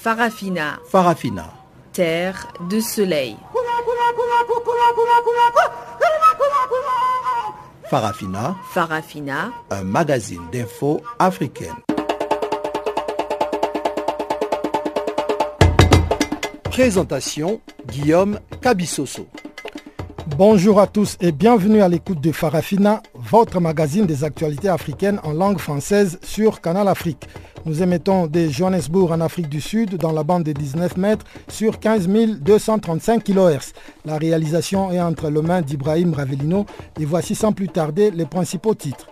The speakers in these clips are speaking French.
Farafina. Farafina. Terre de soleil. Farafina. Farafina. Un magazine d'infos africaine. Présentation Guillaume Cabissoso. Bonjour à tous et bienvenue à l'écoute de Farafina, votre magazine des actualités africaines en langue française sur Canal Afrique. Nous émettons de Johannesburg en Afrique du Sud dans la bande de 19 mètres sur 15 235 kHz. La réalisation est entre les mains d'Ibrahim Ravelino et voici sans plus tarder les principaux titres.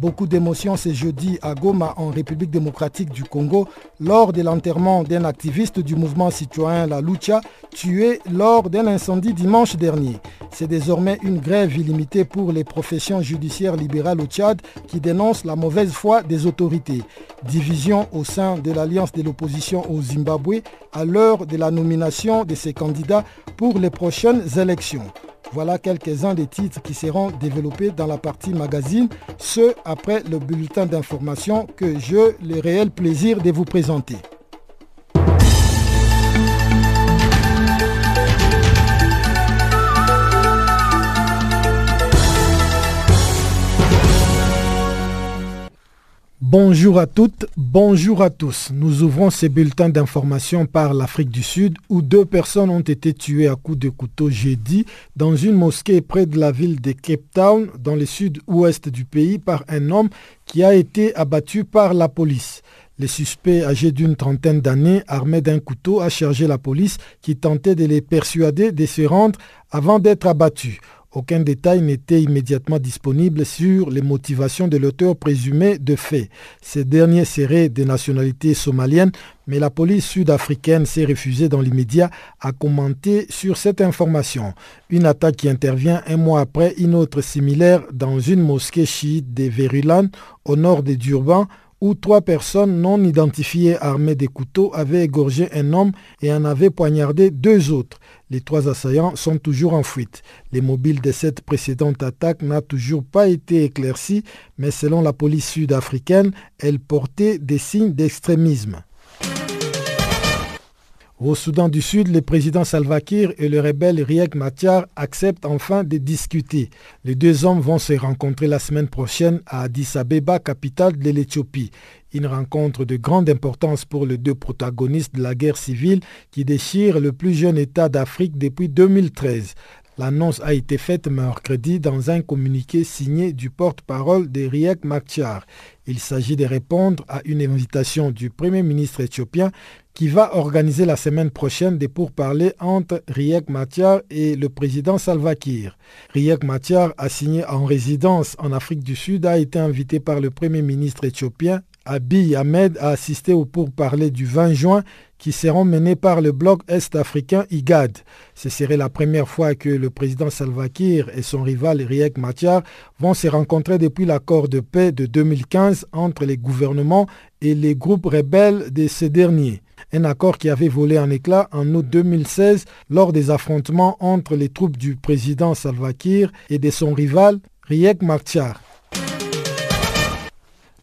Beaucoup d'émotions ce jeudi à Goma en République démocratique du Congo lors de l'enterrement d'un activiste du mouvement citoyen La Lucha tué lors d'un incendie dimanche dernier. C'est désormais une grève illimitée pour les professions judiciaires libérales au Tchad qui dénoncent la mauvaise foi des autorités. Division au sein de l'alliance de l'opposition au Zimbabwe à l'heure de la nomination de ses candidats pour les prochaines élections. Voilà quelques-uns des titres qui seront développés dans la partie magazine, ce après le bulletin d'information que j'ai le réel plaisir de vous présenter. Bonjour à toutes, bonjour à tous. Nous ouvrons ces bulletins d'information par l'Afrique du Sud où deux personnes ont été tuées à coups de couteau jeudi dans une mosquée près de la ville de Cape Town dans le sud-ouest du pays par un homme qui a été abattu par la police. Le suspect, âgé d'une trentaine d'années, armé d'un couteau, a chargé la police qui tentait de les persuader de se rendre avant d'être abattu. Aucun détail n'était immédiatement disponible sur les motivations de l'auteur présumé de fait. Ce dernier serait de nationalité somalienne, mais la police sud-africaine s'est refusée dans l'immédiat à commenter sur cette information. Une attaque qui intervient un mois après une autre similaire dans une mosquée chiite de Verulan, au nord de Durban, où trois personnes non identifiées armées de couteaux avaient égorgé un homme et en avaient poignardé deux autres. Les trois assaillants sont toujours en fuite. Les mobiles de cette précédente attaque n'a toujours pas été éclairci, mais selon la police sud-africaine, elle portait des signes d'extrémisme. Au Soudan du Sud, le président Salva Kiir et le rebelle Riek Machar acceptent enfin de discuter. Les deux hommes vont se rencontrer la semaine prochaine à Addis Abeba, capitale de l'Éthiopie. Une rencontre de grande importance pour les deux protagonistes de la guerre civile qui déchire le plus jeune État d'Afrique depuis 2013. L'annonce a été faite mercredi dans un communiqué signé du porte-parole de Riek Machar. Il s'agit de répondre à une invitation du Premier ministre éthiopien qui va organiser la semaine prochaine des pourparlers entre Riek Machar et le président Salva Kiir. Riek Machar, assigné en résidence en Afrique du Sud, a été invité par le Premier ministre éthiopien Abiy Ahmed à assister aux pourparlers du 20 juin qui seront menés par le bloc est-africain IGAD. Ce serait la première fois que le président Salva Kiir et son rival Riek Machar vont se rencontrer depuis l'accord de paix de 2015 entre les gouvernements et les groupes rebelles de ces derniers. Un accord qui avait volé en éclat en août 2016 lors des affrontements entre les troupes du président Salva Kiir et de son rival Riek Machar.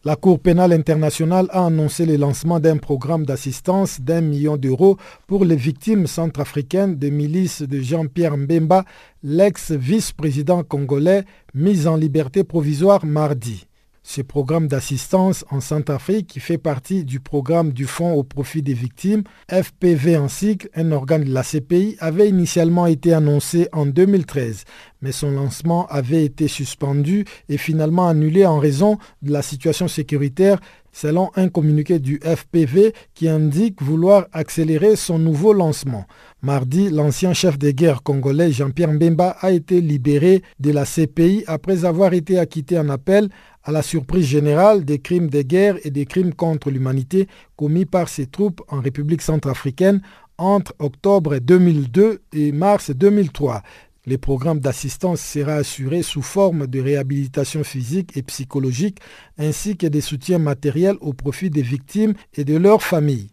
La Cour pénale internationale a annoncé le lancement d'un programme d'assistance d'un million d'euros pour les victimes centrafricaines des milices de Jean-Pierre Mbemba, l'ex-vice-président congolais mis en liberté provisoire mardi. Ce programme d'assistance en Centrafrique, qui fait partie du programme du Fonds au profit des victimes, FPV en cycle, un organe de la CPI, avait initialement été annoncé en 2013, mais son lancement avait été suspendu et finalement annulé en raison de la situation sécuritaire selon un communiqué du FPV qui indique vouloir accélérer son nouveau lancement. Mardi, l'ancien chef de guerre congolais Jean-Pierre Mbemba a été libéré de la CPI après avoir été acquitté en appel à la surprise générale des crimes de guerre et des crimes contre l'humanité commis par ses troupes en République centrafricaine entre octobre 2002 et mars 2003. Les programmes d'assistance sera assuré sous forme de réhabilitation physique et psychologique ainsi que des soutiens matériels au profit des victimes et de leurs familles.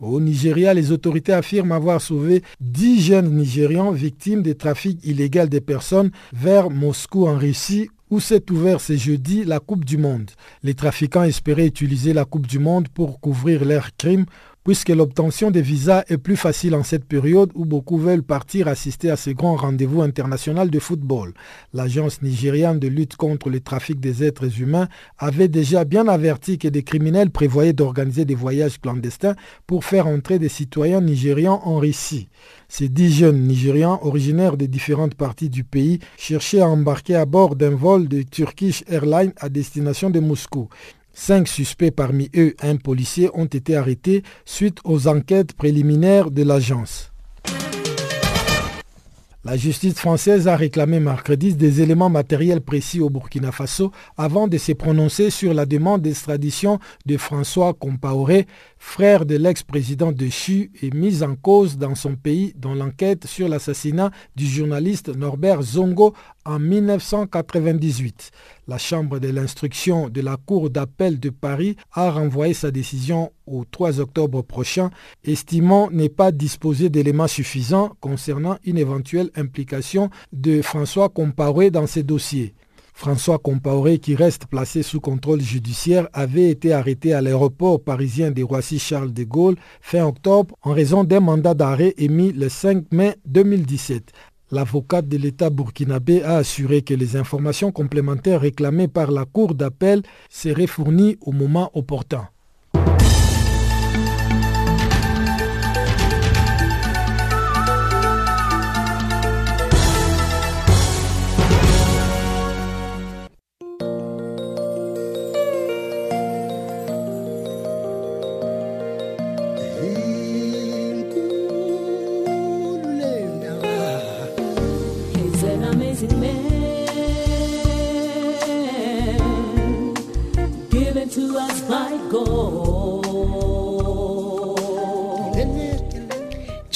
Au Nigeria, les autorités affirment avoir sauvé 10 jeunes Nigérians victimes des trafics illégaux des personnes vers Moscou en Russie où s'est ouvert ce jeudi la Coupe du Monde. Les trafiquants espéraient utiliser la Coupe du Monde pour couvrir leurs crimes puisque l'obtention des visas est plus facile en cette période où beaucoup veulent partir assister à ces grands rendez-vous internationaux de football. L'agence nigériane de lutte contre le trafic des êtres humains avait déjà bien averti que des criminels prévoyaient d'organiser des voyages clandestins pour faire entrer des citoyens nigérians en Russie. Ces dix jeunes Nigérians, originaires des différentes parties du pays, cherchaient à embarquer à bord d'un vol de Turkish Airlines à destination de Moscou. Cinq suspects, parmi eux un policier, ont été arrêtés suite aux enquêtes préliminaires de l'agence. La justice française a réclamé mercredi des éléments matériels précis au Burkina Faso avant de se prononcer sur la demande d'extradition de François Compaoré, frère de l'ex-président de CHU et mis en cause dans son pays dans l'enquête sur l'assassinat du journaliste Norbert Zongo en 1998. La Chambre de l'instruction de la Cour d'appel de Paris a renvoyé sa décision au 3 octobre prochain, estimant ne pas disposer d'éléments suffisants concernant une éventuelle implication de François Compaoré dans ces dossiers. François Compaoré, qui reste placé sous contrôle judiciaire, avait été arrêté à l'aéroport parisien de Roissy-Charles de Gaulle fin octobre en raison d'un mandat d'arrêt émis le 5 mai 2017. L'avocate de l'État burkinabé a assuré que les informations complémentaires réclamées par la Cour d'appel seraient fournies au moment opportun.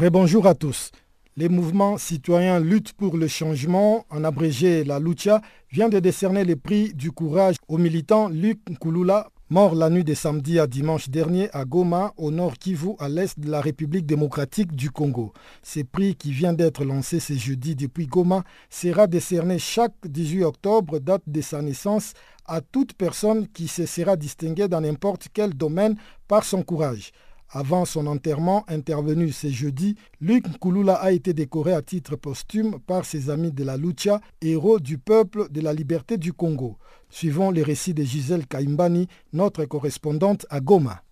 Rebonjour à tous. Les mouvements citoyens Lutte pour le changement, en abrégé la Lucha, vient de décerner les prix du courage au militant Luc Nkouloula, mort la nuit de samedi à dimanche dernier à Goma, au nord Kivu, à l'est de la République démocratique du Congo. Ce prix qui vient d'être lancé ce jeudi depuis Goma sera décerné chaque 18 octobre, date de sa naissance, à toute personne qui se sera distinguée dans n'importe quel domaine par son courage. Avant son enterrement intervenu ce jeudi, Luc Nkouloula a été décoré à titre posthume par ses amis de la Lucha, héros du peuple de la liberté du Congo. Suivons les récits de Gisèle Kaimbani, notre correspondante à Goma.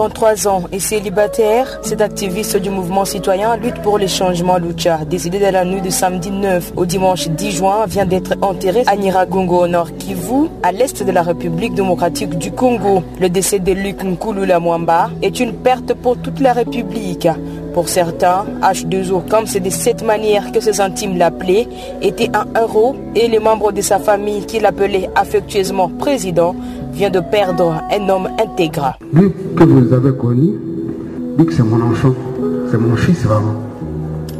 33 ans et célibataire, cet activiste du mouvement citoyen lutte pour les changements Lucha. Décédé de la nuit de samedi 9 au dimanche 10 juin, vient d'être enterré à Niragongo au nord Kivu, à l'est de la République démocratique du Congo. Le décès de Luc Nkulula Mwamba est une perte pour toute la République. Pour certains, H2O, comme c'est de cette manière que ses intimes l'appelaient, était un héros et les membres de sa famille qui l'appelaient affectueusement président vient de perdre un homme intègre. Luc que vous avez connu, Luc c'est mon enfant, c'est mon fils vraiment.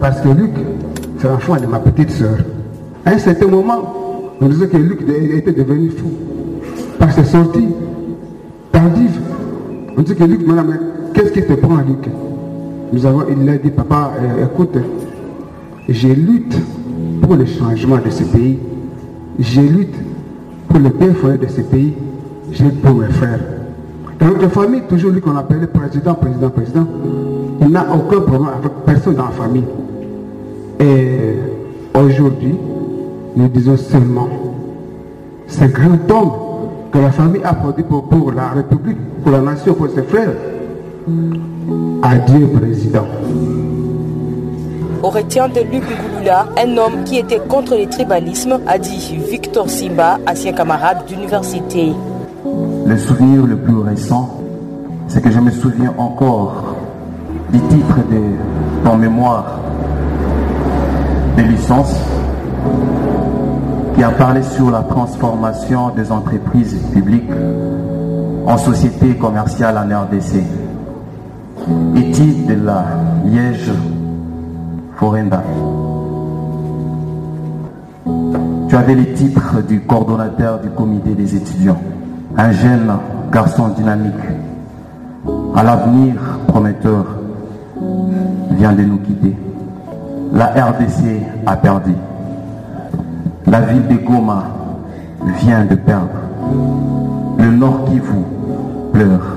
Parce que Luc, c'est l'enfant de ma petite soeur. À un certain moment, on disait que Luc était devenu fou. Par ses sorties tardives, on dit que Luc, madame, qu'est-ce qui te prend, Luc? Nous avons, il a dit, papa, euh, écoute, je lutte pour le changement de ce pays. Je lutte pour le bien de ce pays j'ai pour mes frères. Dans notre famille, toujours lui qu'on appelait président, président, président, il n'a aucun problème avec personne dans la famille. Et aujourd'hui, nous disons seulement, ce grand homme que la famille a produit pour, pour la République, pour la nation, pour ses frères. Adieu, président. Au retien de Luc Gouloula, un homme qui était contre le tribalisme, a dit Victor Simba, ancien camarade d'université. Le souvenir le plus récent, c'est que je me souviens encore du titre de, mon mémoire de licence qui a parlé sur la transformation des entreprises publiques en sociétés commerciales en RDC. Étude de la Liège Forenda. Tu avais les titres du coordonnateur du comité des étudiants. Un jeune garçon dynamique, à l'avenir prometteur, vient de nous quitter. La RDC a perdu. La ville de Goma vient de perdre. Le Nord Kivu pleure.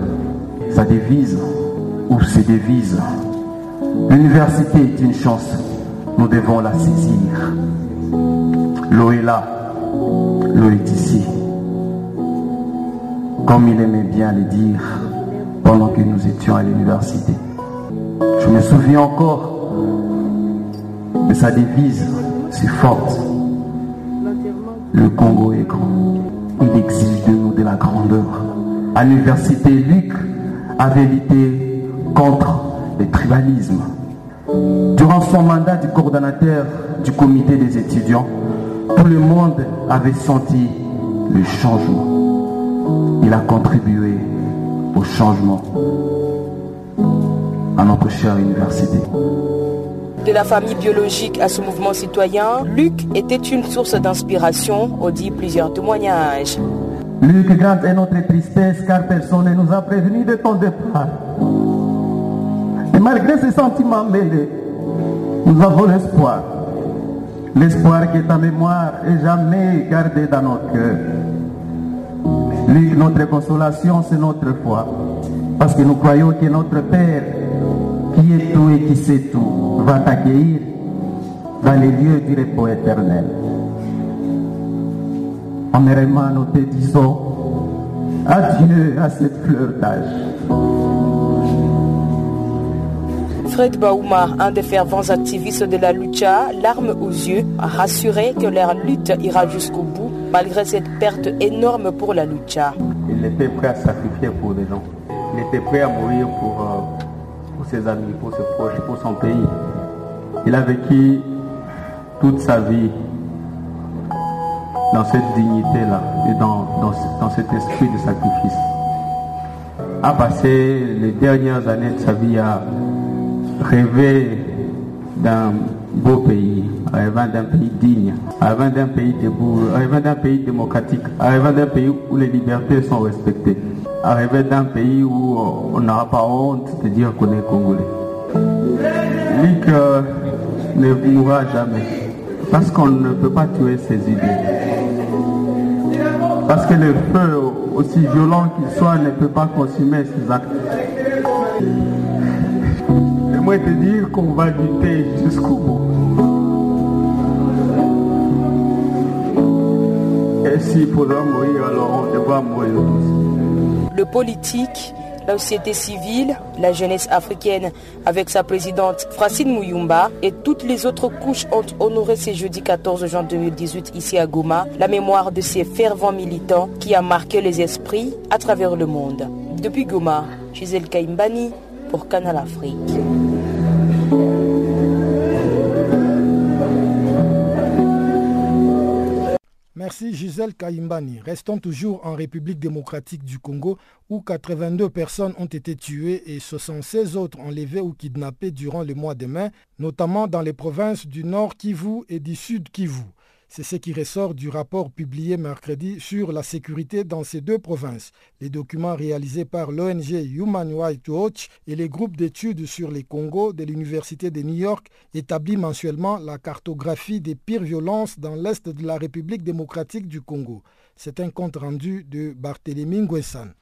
Sa devise ou ses devises. L'université est une chance. Nous devons la saisir. L'eau est là. L'eau est ici. Comme il aimait bien le dire pendant que nous étions à l'université. Je me souviens encore de sa devise si forte. Le Congo est grand. Il exige de nous de la grandeur. À l'université, Luc avait lutté contre le tribalisme. Durant son mandat du coordonnateur du comité des étudiants, tout le monde avait senti le changement. Il a contribué au changement à notre chère université. De la famille biologique à ce mouvement citoyen, Luc était une source d'inspiration, on dit plusieurs témoignages. Luc Grant est notre tristesse car personne ne nous a prévenu de ton départ. Et malgré ces sentiments mêlés, nous avons l'espoir. L'espoir que ta mémoire est jamais gardée dans nos cœurs. Luc, notre consolation, c'est notre foi. Parce que nous croyons que notre Père, qui est tout et qui sait tout, va t'accueillir dans les lieux du repos éternel. Amèrement, nous te disons adieu à cette fleur d'âge. Fred Baouma, un des fervents activistes de la lucha, l'arme aux yeux, a rassuré que leur lutte ira jusqu'au bout malgré cette perte énorme pour la lucha. Il était prêt à sacrifier pour les gens. Il était prêt à mourir pour, euh, pour ses amis, pour ses proches, pour son pays. Il a vécu toute sa vie dans cette dignité-là et dans, dans, dans cet esprit de sacrifice. A passé les dernières années de sa vie à rêver d'un beau pays, rêvant d'un pays digne, rêvant d'un pays debout, rêvant d'un pays démocratique, rêvant d'un pays où les libertés sont respectées, rêvant d'un pays où on n'aura pas honte de dire qu'on est congolais. Luc euh, ne mourra jamais parce qu'on ne peut pas tuer ses idées. Parce que le feu, aussi violent qu'il soit, ne peut pas consumer ses actes. J'aimerais te dire qu'on va lutter jusqu'au bout. Le politique, la société civile, la jeunesse africaine avec sa présidente Francine Mouyumba et toutes les autres couches ont honoré ce jeudi 14 juin 2018 ici à Goma la mémoire de ces fervents militants qui a marqué les esprits à travers le monde. Depuis Goma, Gisèle Kaimbani pour Canal Afrique. Merci Gisèle Kaimbani. Restons toujours en République démocratique du Congo où 82 personnes ont été tuées et 76 autres enlevées ou kidnappées durant le mois de mai, notamment dans les provinces du Nord Kivu et du Sud Kivu. C'est ce qui ressort du rapport publié mercredi sur la sécurité dans ces deux provinces. Les documents réalisés par l'ONG Human Rights Watch et les groupes d'études sur les Congos de l'Université de New York établissent mensuellement la cartographie des pires violences dans l'Est de la République démocratique du Congo. C'est un compte rendu de Barthélémy Nguessan.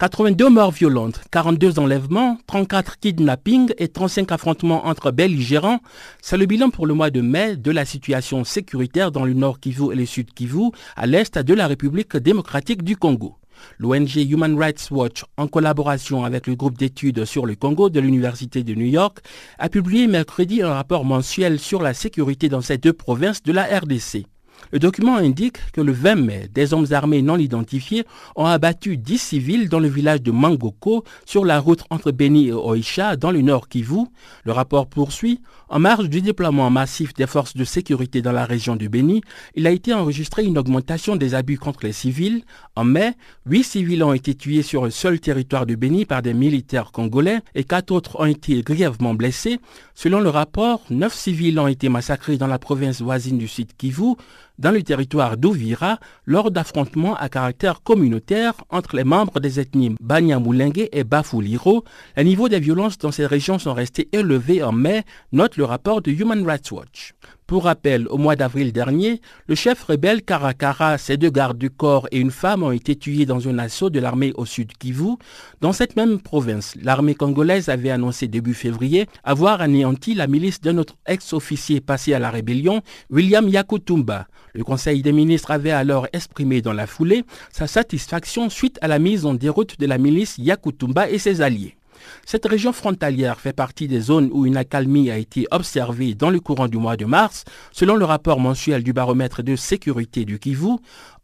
82 morts violentes, 42 enlèvements, 34 kidnappings et 35 affrontements entre belligérants, c'est le bilan pour le mois de mai de la situation sécuritaire dans le nord Kivu et le sud Kivu, à l'est de la République démocratique du Congo. L'ONG Human Rights Watch, en collaboration avec le groupe d'études sur le Congo de l'Université de New York, a publié mercredi un rapport mensuel sur la sécurité dans ces deux provinces de la RDC. Le document indique que le 20 mai, des hommes armés non identifiés ont abattu 10 civils dans le village de Mangoko sur la route entre Beni et Oisha dans le nord Kivu. Le rapport poursuit. En marge du déploiement massif des forces de sécurité dans la région du Beni, il a été enregistré une augmentation des abus contre les civils. En mai, 8 civils ont été tués sur le seul territoire du Beni par des militaires congolais et 4 autres ont été grièvement blessés. Selon le rapport, 9 civils ont été massacrés dans la province voisine du sud Kivu, dans le territoire d'Ouvira lors d'affrontements à caractère communautaire entre les membres des ethnies Banyamulenge et Bafuliro. Les niveaux des violences dans ces régions sont restés élevés en mai, note le rapport de Human Rights Watch. Pour rappel, au mois d'avril dernier, le chef rebelle Karakara, ses deux gardes du corps et une femme ont été tués dans un assaut de l'armée au sud Kivu. Dans cette même province, l'armée congolaise avait annoncé début février avoir anéanti la milice d'un autre ex-officier passé à la rébellion, William Yakutumba. Le Conseil des ministres avait alors exprimé dans la foulée sa satisfaction suite à la mise en déroute de la milice Yakutumba et ses alliés. Cette région frontalière fait partie des zones où une accalmie a été observée dans le courant du mois de mars, selon le rapport mensuel du baromètre de sécurité du Kivu.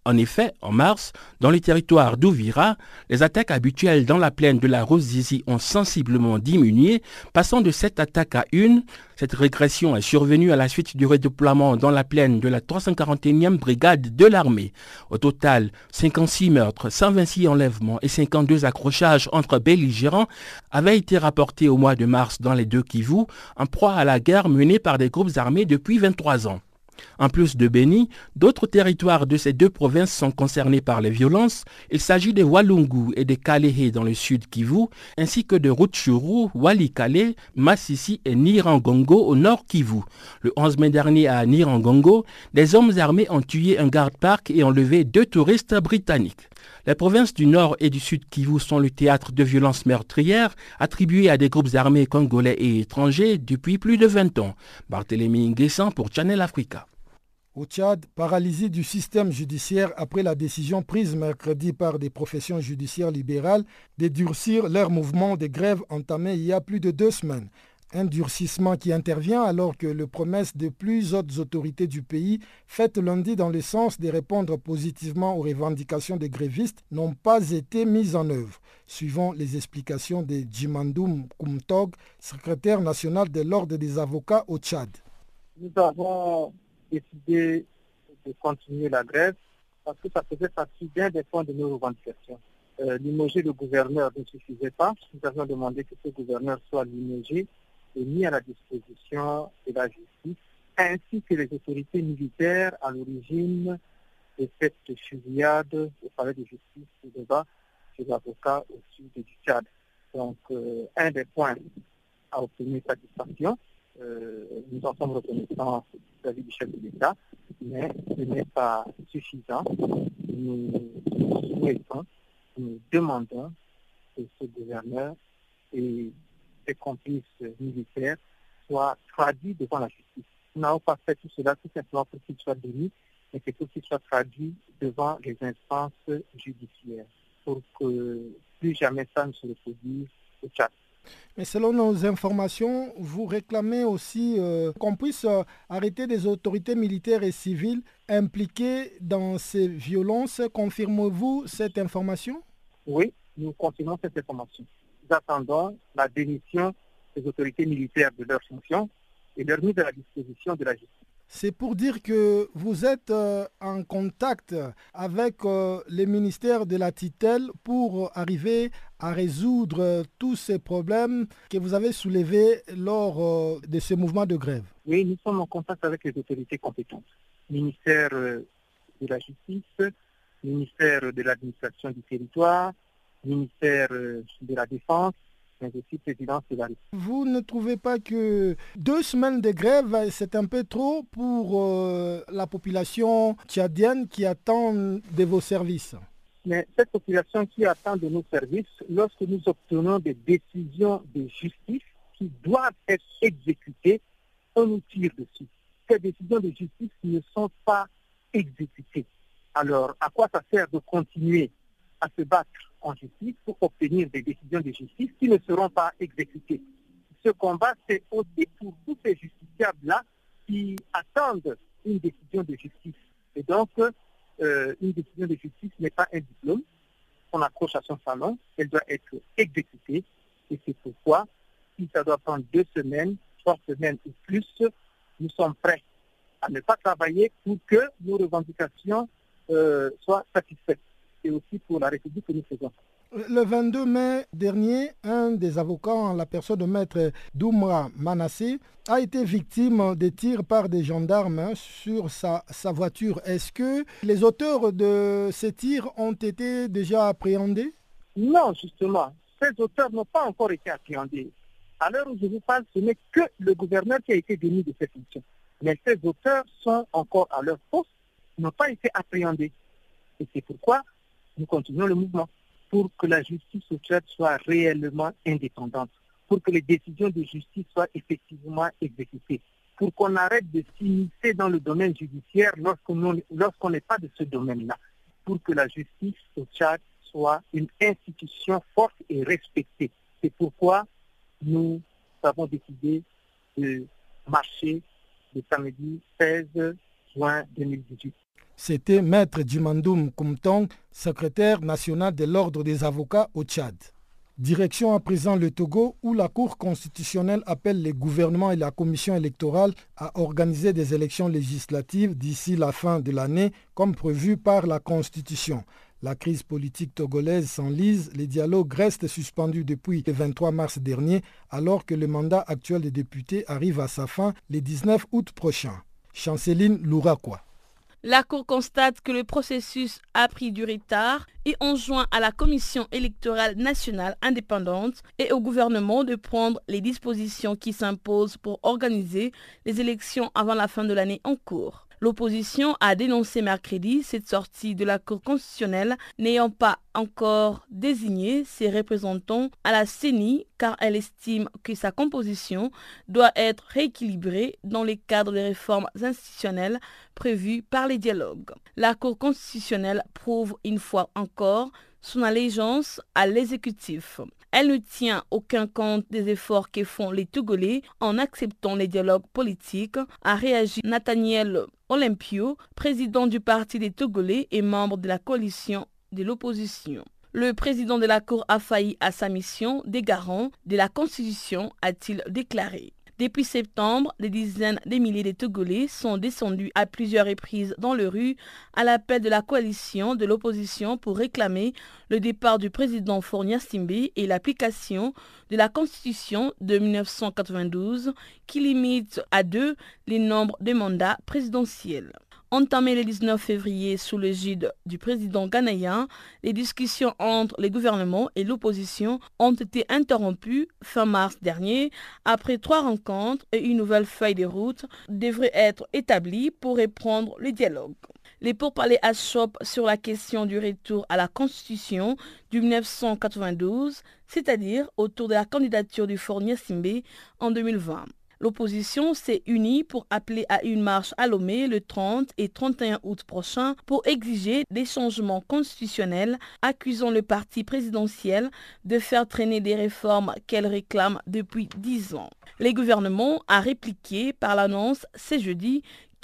En effet, en mars, dans le territoire d'Ouvira, les attaques habituelles dans la plaine de la Rosizi ont sensiblement diminué, passant de 7 attaques à une. Cette régression est survenue à la suite du redéploiement dans la plaine de la 341e brigade de l'armée. Au total, 56 meurtres, 126 enlèvements et 52 accrochages entre belligérants avaient été rapportés au mois de mars dans les deux Kivu, en proie à la guerre menée par des groupes armés depuis 23 ans. En plus de Beni, d'autres territoires de ces deux provinces sont concernés par les violences. Il s'agit de Walungu et de Kalehe dans le sud Kivu, ainsi que de Rutshuru, Walikale, Massissi et Nirangongo au nord Kivu. Le 11 mai dernier à Nirangongo, des hommes armés ont tué un garde-parc et enlevé deux touristes britanniques. Les provinces du Nord et du Sud Kivu sont le théâtre de violences meurtrières attribuées à des groupes armés congolais et étrangers depuis plus de 20 ans. Barthélémy Nguessan pour Channel Africa. Au Tchad, paralysie du système judiciaire après la décision prise mercredi par des professions judiciaires libérales de durcir leur mouvement de grève entamé il y a plus de deux semaines. Un durcissement qui intervient alors que les promesses de plusieurs autres autorités du pays, faites lundi dans le sens de répondre positivement aux revendications des grévistes, n'ont pas été mises en œuvre, suivant les explications de Jimandoum Koumtog, secrétaire national de l'Ordre des avocats au Tchad. Nous avons décidé de continuer la grève parce que ça faisait partie bien des points de nos revendications. Euh, limoger le gouverneur ne suffisait pas. Nous avions demandé que ce gouverneur soit limogé mis à la disposition de la justice, ainsi que les autorités militaires à l'origine de cette fusillade au palais de justice de débat des avocats au sud du Tchad. Donc, euh, un des points à obtenir satisfaction. Euh, nous en sommes reconnaissants vis-à-vis du chef de l'État, mais ce n'est pas suffisant. Nous souhaitons, nous demandons que ce gouverneur et complices militaires soient traduits devant la justice. Nous n'avons pas fait tout cela tout simplement pour qu'il soit démis, mais que pour qu'il soit traduit devant les instances judiciaires, pour que plus jamais ça ne se reproduise au Tchad. Mais selon nos informations, vous réclamez aussi euh, qu'on puisse euh, arrêter des autorités militaires et civiles impliquées dans ces violences. Confirmez-vous cette information? Oui, nous confirmons cette information. Nous attendons la démission des autorités militaires de leurs fonctions et leur mise à la disposition de la justice. C'est pour dire que vous êtes euh, en contact avec euh, les ministères de la tutelle pour arriver à résoudre euh, tous ces problèmes que vous avez soulevés lors de ce mouvement de grève. Oui, nous sommes en contact avec les autorités compétentes. Ministère de la Justice, ministère de l'administration du territoire, ministère de la Défense, vous ne trouvez pas que deux semaines de grève, c'est un peu trop pour euh, la population tchadienne qui attend de vos services? Mais cette population qui attend de nos services, lorsque nous obtenons des décisions de justice qui doivent être exécutées, on nous tire dessus. Ces décisions de justice ne sont pas exécutées. Alors, à quoi ça sert de continuer à se battre en justice pour obtenir des décisions de justice qui ne seront pas exécutées. Ce combat, c'est aussi pour tous ces justiciables-là qui attendent une décision de justice. Et donc, euh, une décision de justice n'est pas un diplôme qu'on accroche à son salon, elle doit être exécutée. Et c'est pourquoi, si ça doit prendre deux semaines, trois semaines ou plus, nous sommes prêts à ne pas travailler pour que nos revendications euh, soient satisfaites. Et aussi pour la République que nous faisons. Le 22 mai dernier, un des avocats, en la personne de maître Doumra Manassé, a été victime de tirs par des gendarmes sur sa, sa voiture. Est-ce que les auteurs de ces tirs ont été déjà appréhendés? Non, justement. Ces auteurs n'ont pas encore été appréhendés. À l'heure où je vous parle, ce n'est que le gouverneur qui a été démis de ses fonctions. Mais ces auteurs sont encore à leur poste, n'ont pas été appréhendés. Et c'est pourquoi nous continuons le mouvement pour que la justice au Tchad soit réellement indépendante, pour que les décisions de justice soient effectivement exécutées, pour qu'on arrête de s'immiscer dans le domaine judiciaire lorsqu'on n'est pas de ce domaine-là, pour que la justice au Tchad soit une institution forte et respectée. C'est pourquoi nous avons décidé de marcher le samedi 16 juin 2018. C'était Maître Djimandoum Koumtong, secrétaire national de l'Ordre des avocats au Tchad. Direction à présent le Togo où la Cour constitutionnelle appelle les gouvernements et la commission électorale à organiser des élections législatives d'ici la fin de l'année comme prévu par la Constitution. La crise politique togolaise s'enlise, les dialogues restent suspendus depuis le 23 mars dernier alors que le mandat actuel des députés arrive à sa fin le 19 août prochain. Chanceline Louraquois. La Cour constate que le processus a pris du retard et enjoint à la Commission électorale nationale indépendante et au gouvernement de prendre les dispositions qui s'imposent pour organiser les élections avant la fin de l'année en cours. L'opposition a dénoncé mercredi cette sortie de la Cour constitutionnelle n'ayant pas encore désigné ses représentants à la CENI car elle estime que sa composition doit être rééquilibrée dans les cadres des réformes institutionnelles prévues par les dialogues. La Cour constitutionnelle prouve une fois encore son allégeance à l'exécutif. Elle ne tient aucun compte des efforts que font les Togolais en acceptant les dialogues politiques, a réagi Nathaniel Olympio, président du Parti des Togolais et membre de la coalition de l'opposition. Le président de la Cour a failli à sa mission des garants de la Constitution, a-t-il déclaré. Depuis septembre, des dizaines de milliers de Togolais sont descendus à plusieurs reprises dans les rues à l'appel de la coalition de l'opposition pour réclamer le départ du président Fournia Simbe et l'application de la Constitution de 1992 qui limite à deux les nombres de mandats présidentiels. Entamé le 19 février sous l'égide du président ghanéen, les discussions entre les gouvernements et l'opposition ont été interrompues fin mars dernier après trois rencontres et une nouvelle feuille de route devrait être établie pour reprendre le dialogue. Les pourparlers achoppent sur la question du retour à la Constitution du 1992, c'est-à-dire autour de la candidature du Fournier Simbe en 2020. L'opposition s'est unie pour appeler à une marche à Lomé le 30 et 31 août prochain pour exiger des changements constitutionnels, accusant le parti présidentiel de faire traîner des réformes qu'elle réclame depuis dix ans. Les gouvernements a répliqué par l'annonce ce jeudi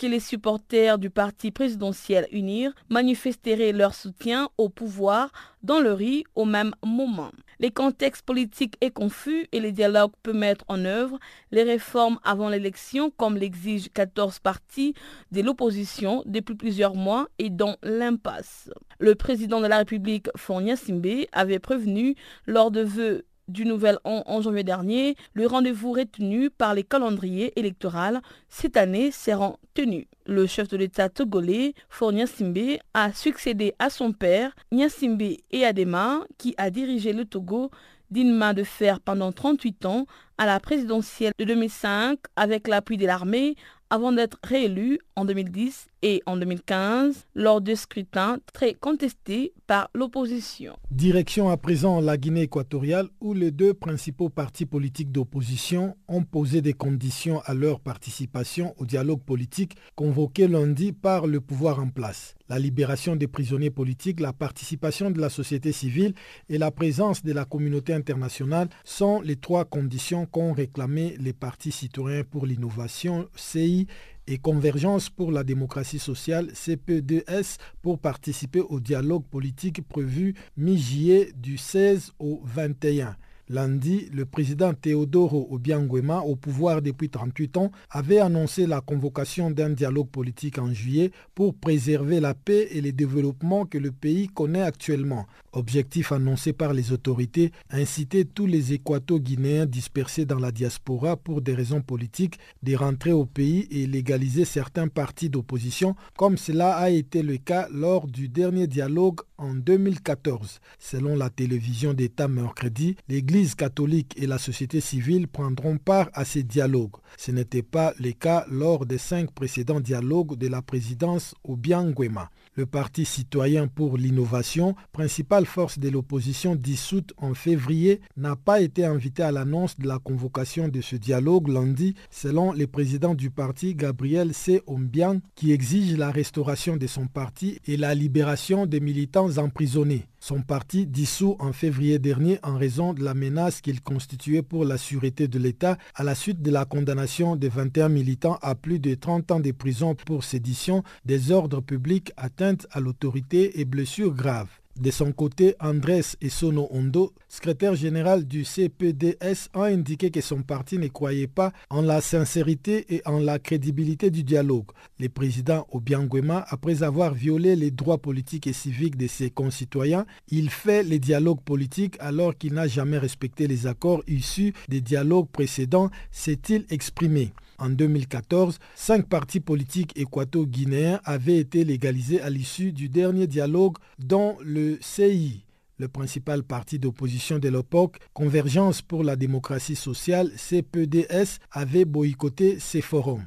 les supporters du parti présidentiel Unir manifesteraient leur soutien au pouvoir dans le riz au même moment. Les contextes politiques est confus et les dialogues peuvent mettre en œuvre les réformes avant l'élection comme l'exigent 14 partis de l'opposition depuis plusieurs mois et dans l'impasse. Le président de la République, Fournia Simbe, avait prévenu lors de vœux du Nouvel An en janvier dernier, le rendez-vous retenu par les calendriers électoraux cette année sera tenu. Le chef de l'État togolais, Faure Simbe, a succédé à son père, Nyasimbe Adema, qui a dirigé le Togo d'une main de fer pendant 38 ans à la présidentielle de 2005 avec l'appui de l'armée avant d'être réélu en 2010 et en 2015 lors de scrutins très contestés par l'opposition. Direction à présent la Guinée équatoriale où les deux principaux partis politiques d'opposition ont posé des conditions à leur participation au dialogue politique convoqué lundi par le pouvoir en place. La libération des prisonniers politiques, la participation de la société civile et la présence de la communauté internationale sont les trois conditions qu'ont réclamé les partis citoyens pour l'innovation CI et Convergence pour la démocratie sociale CP2S pour participer au dialogue politique prévu mi-juillet du 16 au 21. Lundi, le président Teodoro Obiangwema, au pouvoir depuis 38 ans, avait annoncé la convocation d'un dialogue politique en juillet pour préserver la paix et les développements que le pays connaît actuellement. Objectif annoncé par les autorités, inciter tous les équato-guinéens dispersés dans la diaspora pour des raisons politiques de rentrer au pays et légaliser certains partis d'opposition, comme cela a été le cas lors du dernier dialogue en 2014. Selon la télévision d'État mercredi, l'Église catholique et la société civile prendront part à ces dialogues. Ce n'était pas le cas lors des cinq précédents dialogues de la présidence au Bianguema. Le Parti citoyen pour l'innovation, principale force de l'opposition dissoute en février, n'a pas été invité à l'annonce de la convocation de ce dialogue lundi, selon le président du parti Gabriel C. Ombiang, qui exige la restauration de son parti et la libération des militants emprisonnés. Son parti dissous en février dernier en raison de la menace qu'il constituait pour la sûreté de l'État à la suite de la condamnation de 21 militants à plus de 30 ans de prison pour sédition, désordre public, atteinte à l'autorité et blessures graves. De son côté, Andrés Esono Ondo, secrétaire général du CPDS, a indiqué que son parti ne croyait pas en la sincérité et en la crédibilité du dialogue. Le président Obiangwema, après avoir violé les droits politiques et civiques de ses concitoyens, il fait les dialogues politiques alors qu'il n'a jamais respecté les accords issus des dialogues précédents, s'est-il exprimé. En 2014, cinq partis politiques équato-guinéens avaient été légalisés à l'issue du dernier dialogue dont le CI, le principal parti d'opposition de l'époque, Convergence pour la démocratie sociale, CPDS, avait boycotté ces forums.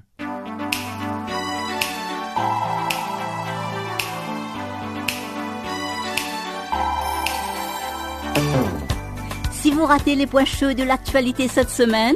Si vous ratez les points chauds de l'actualité cette semaine,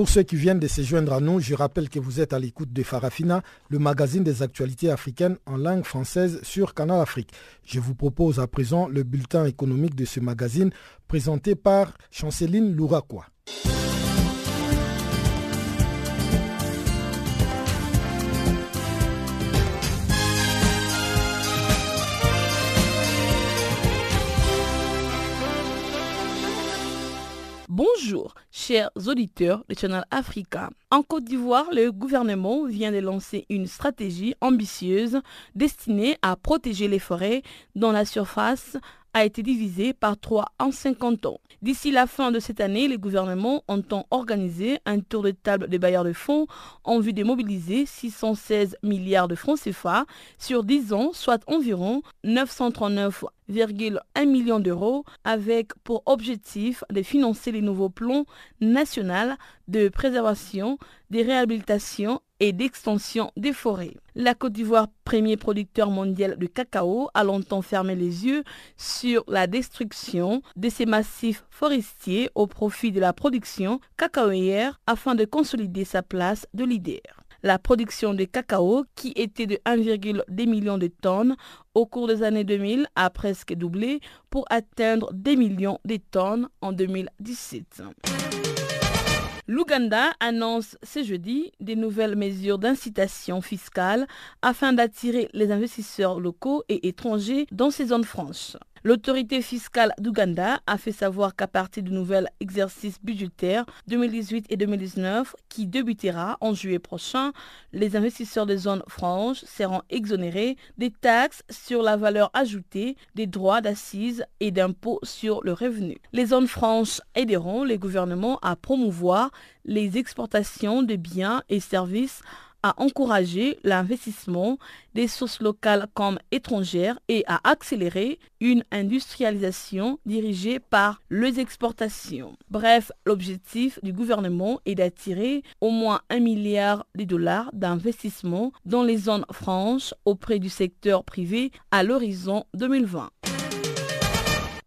Pour ceux qui viennent de se joindre à nous, je rappelle que vous êtes à l'écoute de Farafina, le magazine des actualités africaines en langue française sur Canal Afrique. Je vous propose à présent le bulletin économique de ce magazine présenté par Chanceline Louraquois. Bonjour, chers auditeurs de Channel Africa. En Côte d'Ivoire, le gouvernement vient de lancer une stratégie ambitieuse destinée à protéger les forêts dont la surface a été divisée par 3 en 50 ans. D'ici la fin de cette année, le gouvernement entend organiser un tour de table des bailleurs de fonds en vue de mobiliser 616 milliards de francs CFA sur 10 ans, soit environ 939,1 millions d'euros, avec pour objectif de financer les nouveaux plans nationaux de préservation, de réhabilitation et d'extension des forêts. La Côte d'Ivoire, premier producteur mondial de cacao, a longtemps fermé les yeux sur la destruction de ces massifs forestiers au profit de la production cacaoyère afin de consolider sa place de leader. La production de cacao, qui était de 1,2 million de tonnes au cours des années 2000, a presque doublé pour atteindre des millions de tonnes en 2017. L'Ouganda annonce ce jeudi des nouvelles mesures d'incitation fiscale afin d'attirer les investisseurs locaux et étrangers dans ces zones franches. L'autorité fiscale d'Ouganda a fait savoir qu'à partir du nouvel exercice budgétaire 2018 et 2019 qui débutera en juillet prochain, les investisseurs des zones franches seront exonérés des taxes sur la valeur ajoutée, des droits d'assises et d'impôts sur le revenu. Les zones franches aideront les gouvernements à promouvoir les exportations de biens et services à encourager l'investissement des sources locales comme étrangères et à accélérer une industrialisation dirigée par les exportations. Bref, l'objectif du gouvernement est d'attirer au moins un milliard de dollars d'investissement dans les zones franches auprès du secteur privé à l'horizon 2020.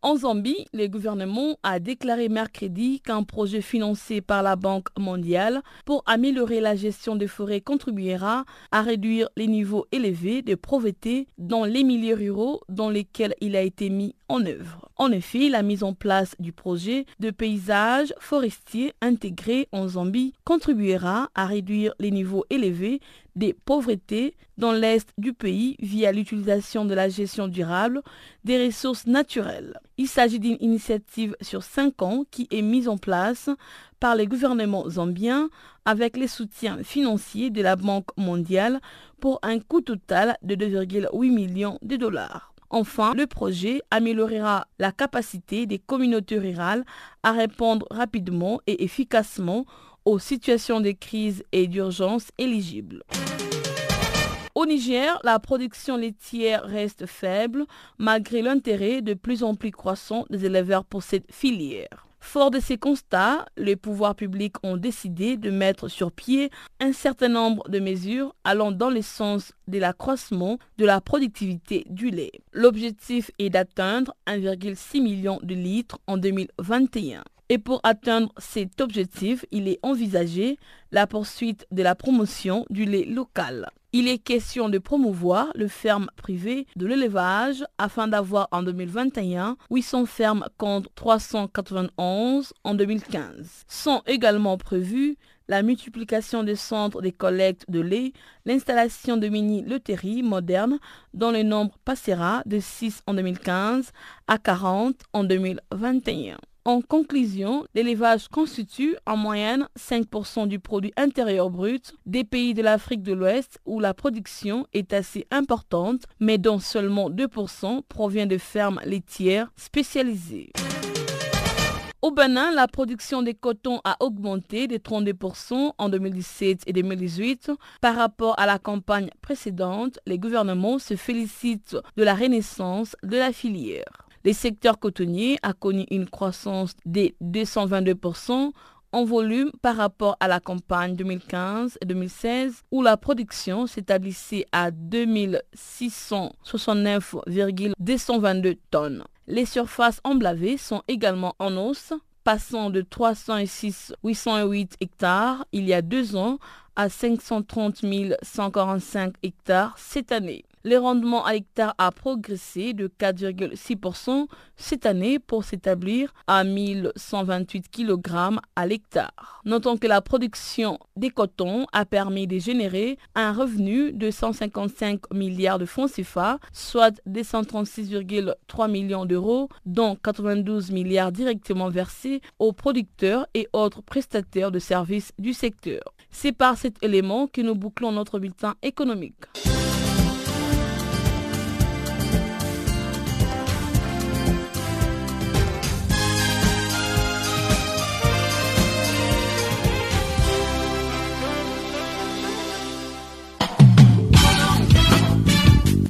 En Zambie, le gouvernement a déclaré mercredi qu'un projet financé par la Banque mondiale pour améliorer la gestion des forêts contribuera à réduire les niveaux élevés de pauvreté dans les milieux ruraux dans lesquels il a été mis en œuvre. En effet, la mise en place du projet de paysage forestier intégré en Zambie contribuera à réduire les niveaux élevés des pauvretés dans l'est du pays via l'utilisation de la gestion durable des ressources naturelles. Il s'agit d'une initiative sur cinq ans qui est mise en place par les gouvernements zambiens avec les soutiens financiers de la Banque mondiale pour un coût total de 2,8 millions de dollars. Enfin, le projet améliorera la capacité des communautés rurales à répondre rapidement et efficacement aux situations de crise et d'urgence éligibles. Au Niger, la production laitière reste faible malgré l'intérêt de plus en plus croissant des éleveurs pour cette filière. Fort de ces constats, les pouvoirs publics ont décidé de mettre sur pied un certain nombre de mesures allant dans le sens de l'accroissement de la productivité du lait. L'objectif est d'atteindre 1,6 million de litres en 2021. Et pour atteindre cet objectif, il est envisagé la poursuite de la promotion du lait local. Il est question de promouvoir le ferme privé de l'élevage afin d'avoir en 2021 800 fermes contre 391 en 2015. Sont également prévus la multiplication des centres de collecte de lait, l'installation de mini-loteries modernes dont le nombre passera de 6 en 2015 à 40 en 2021. En conclusion, l'élevage constitue en moyenne 5% du produit intérieur brut des pays de l'Afrique de l'Ouest où la production est assez importante, mais dont seulement 2% provient de fermes laitières spécialisées. Au Bénin, la production des cotons a augmenté de 32% en 2017 et 2018 par rapport à la campagne précédente. Les gouvernements se félicitent de la renaissance de la filière. Le secteur cotonnier a connu une croissance de 222% en volume par rapport à la campagne 2015 et 2016 où la production s'établissait à 2669,222 tonnes. Les surfaces emblavées sont également en hausse, passant de 306 808 hectares il y a deux ans à 530 145 hectares cette année. Le rendement à hectare a progressé de 4,6% cette année pour s'établir à 1128 kg à l'hectare. Notons que la production des cotons a permis de générer un revenu de 155 milliards de francs CFA, soit 236,3 millions d'euros, dont 92 milliards directement versés aux producteurs et autres prestataires de services du secteur. C'est par cet élément que nous bouclons notre bulletin économique.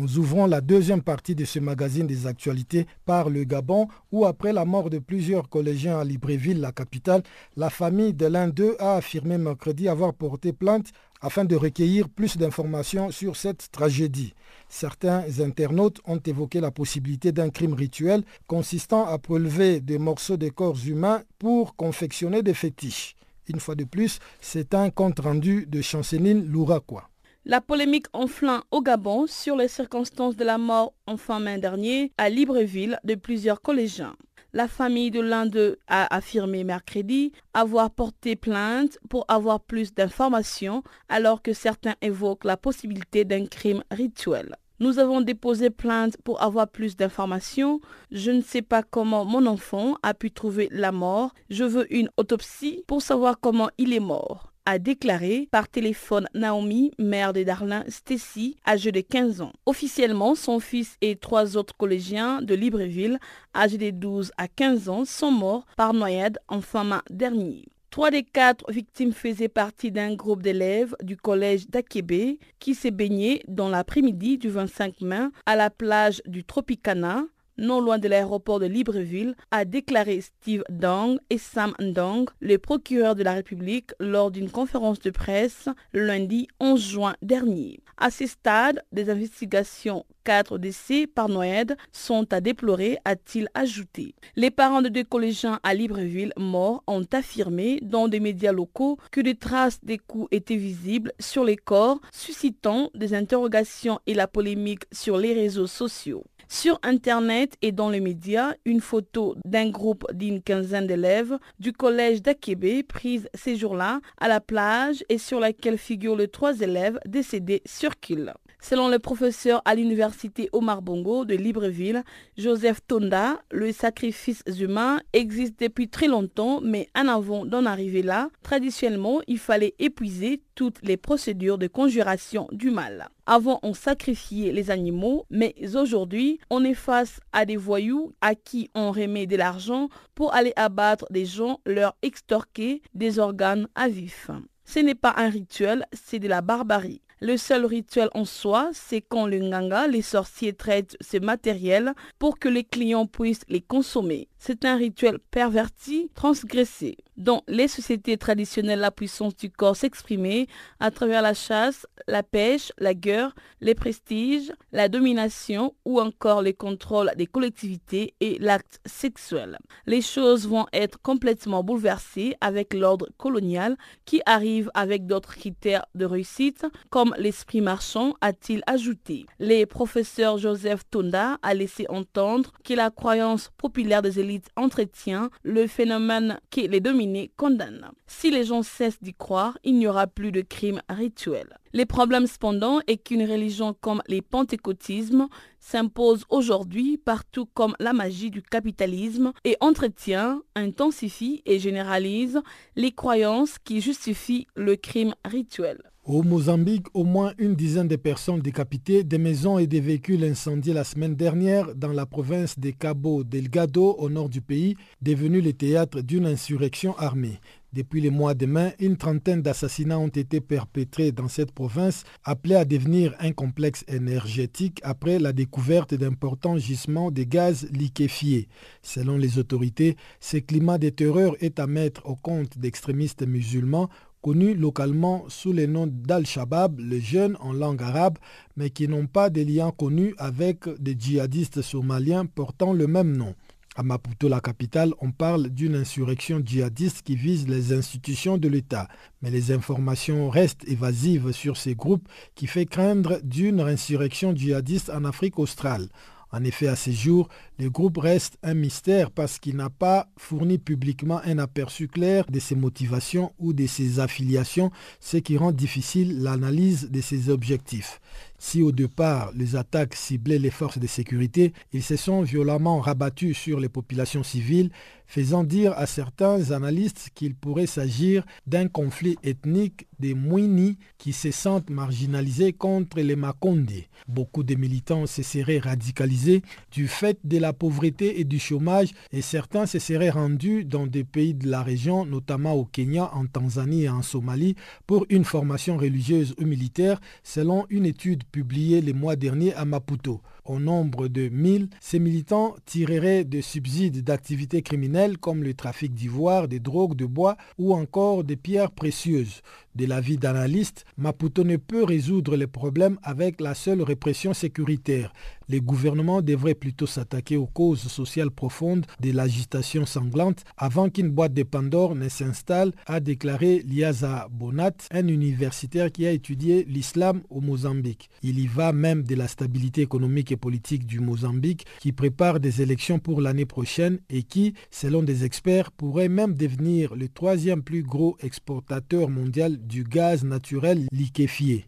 Nous ouvrons la deuxième partie de ce magazine des actualités par le Gabon où après la mort de plusieurs collégiens à Libreville, la capitale, la famille de l'un d'eux a affirmé mercredi avoir porté plainte afin de recueillir plus d'informations sur cette tragédie. Certains internautes ont évoqué la possibilité d'un crime rituel consistant à prélever des morceaux de corps humains pour confectionner des fétiches. Une fois de plus, c'est un compte rendu de Chanceline Louraquois. La polémique enflant au Gabon sur les circonstances de la mort en fin mai dernier à Libreville de plusieurs collégiens. La famille de l'un d'eux a affirmé mercredi avoir porté plainte pour avoir plus d'informations alors que certains évoquent la possibilité d'un crime rituel. Nous avons déposé plainte pour avoir plus d'informations. Je ne sais pas comment mon enfant a pu trouver la mort. Je veux une autopsie pour savoir comment il est mort a déclaré par téléphone Naomi, mère de Darlin Stacy, âgée de 15 ans. Officiellement, son fils et trois autres collégiens de Libreville, âgés de 12 à 15 ans, sont morts par noyade en fin mai dernier. Trois des quatre victimes faisaient partie d'un groupe d'élèves du collège d'Akebe qui s'est baigné dans l'après-midi du 25 mai à la plage du Tropicana non loin de l'aéroport de Libreville, a déclaré Steve Dong et Sam Ndong, le procureur de la République, lors d'une conférence de presse lundi 11 juin dernier. À ce stade, des investigations quatre décès par noyade sont à déplorer, a-t-il ajouté. Les parents de deux collégiens à Libreville morts ont affirmé dans des médias locaux que des traces des coups étaient visibles sur les corps, suscitant des interrogations et la polémique sur les réseaux sociaux. Sur Internet et dans les médias, une photo d'un groupe d'une quinzaine d'élèves du collège d'Akebe prise ces jours-là à la plage et sur laquelle figurent les trois élèves décédés circule. Selon le professeur à l'université Omar Bongo de Libreville, Joseph Tonda, le sacrifice humain existe depuis très longtemps, mais en avant d'en arriver là, traditionnellement, il fallait épuiser toutes les procédures de conjuration du mal. Avant, on sacrifiait les animaux, mais aujourd'hui, on est face à des voyous à qui on remet de l'argent pour aller abattre des gens, leur extorquer des organes à vif. Ce n'est pas un rituel, c'est de la barbarie. Le seul rituel en soi, c'est quand le nganga, les sorciers traitent ce matériel pour que les clients puissent les consommer. C'est un rituel perverti, transgressé. Dans les sociétés traditionnelles, la puissance du corps s'exprimait à travers la chasse, la pêche, la guerre, les prestiges, la domination ou encore le contrôle des collectivités et l'acte sexuel. Les choses vont être complètement bouleversées avec l'ordre colonial qui arrive avec d'autres critères de réussite comme l'esprit marchand, a-t-il ajouté. Le professeur Joseph Tonda a laissé entendre que la croyance populaire des entretient le phénomène qui les domine condamne. Si les gens cessent d'y croire, il n'y aura plus de crimes rituels. Le problème cependant est qu'une religion comme les pentecôtismes s'impose aujourd'hui partout comme la magie du capitalisme et entretient, intensifie et généralise les croyances qui justifient le crime rituel. Au Mozambique, au moins une dizaine de personnes décapitées, des maisons et des véhicules incendiés la semaine dernière dans la province de Cabo Delgado au nord du pays, devenu le théâtre d'une insurrection armée. Depuis les mois de mai, une trentaine d'assassinats ont été perpétrés dans cette province, appelée à devenir un complexe énergétique après la découverte d'importants gisements de gaz liquéfiés. Selon les autorités, ce climat de terreur est à mettre au compte d'extrémistes musulmans connus localement sous le nom d'Al-Shabaab, les jeunes en langue arabe, mais qui n'ont pas de lien connus avec des djihadistes somaliens portant le même nom. À Maputo, la capitale, on parle d'une insurrection djihadiste qui vise les institutions de l'État. Mais les informations restent évasives sur ces groupes qui fait craindre d'une insurrection djihadiste en Afrique australe. En effet, à ce jour, le groupe reste un mystère parce qu'il n'a pas fourni publiquement un aperçu clair de ses motivations ou de ses affiliations, ce qui rend difficile l'analyse de ses objectifs. Si au départ les attaques ciblaient les forces de sécurité, ils se sont violemment rabattus sur les populations civiles, faisant dire à certains analystes qu'il pourrait s'agir d'un conflit ethnique des Mouini qui se sentent marginalisés contre les Makonde. Beaucoup de militants se seraient radicalisés du fait de la pauvreté et du chômage et certains se seraient rendus dans des pays de la région, notamment au Kenya, en Tanzanie et en Somalie, pour une formation religieuse ou militaire selon une étude publié le mois dernier à Maputo. Au nombre de 1000, ces militants tireraient des subsides d'activités criminelles comme le trafic d'ivoire, des drogues, de bois ou encore des pierres précieuses. De l'avis d'analystes, Maputo ne peut résoudre les problèmes avec la seule répression sécuritaire. Les gouvernements devraient plutôt s'attaquer aux causes sociales profondes de l'agitation sanglante avant qu'une boîte de Pandore ne s'installe, a déclaré Liaza Bonat, un universitaire qui a étudié l'islam au Mozambique. Il y va même de la stabilité économique politique du Mozambique qui prépare des élections pour l'année prochaine et qui, selon des experts, pourrait même devenir le troisième plus gros exportateur mondial du gaz naturel liquéfié.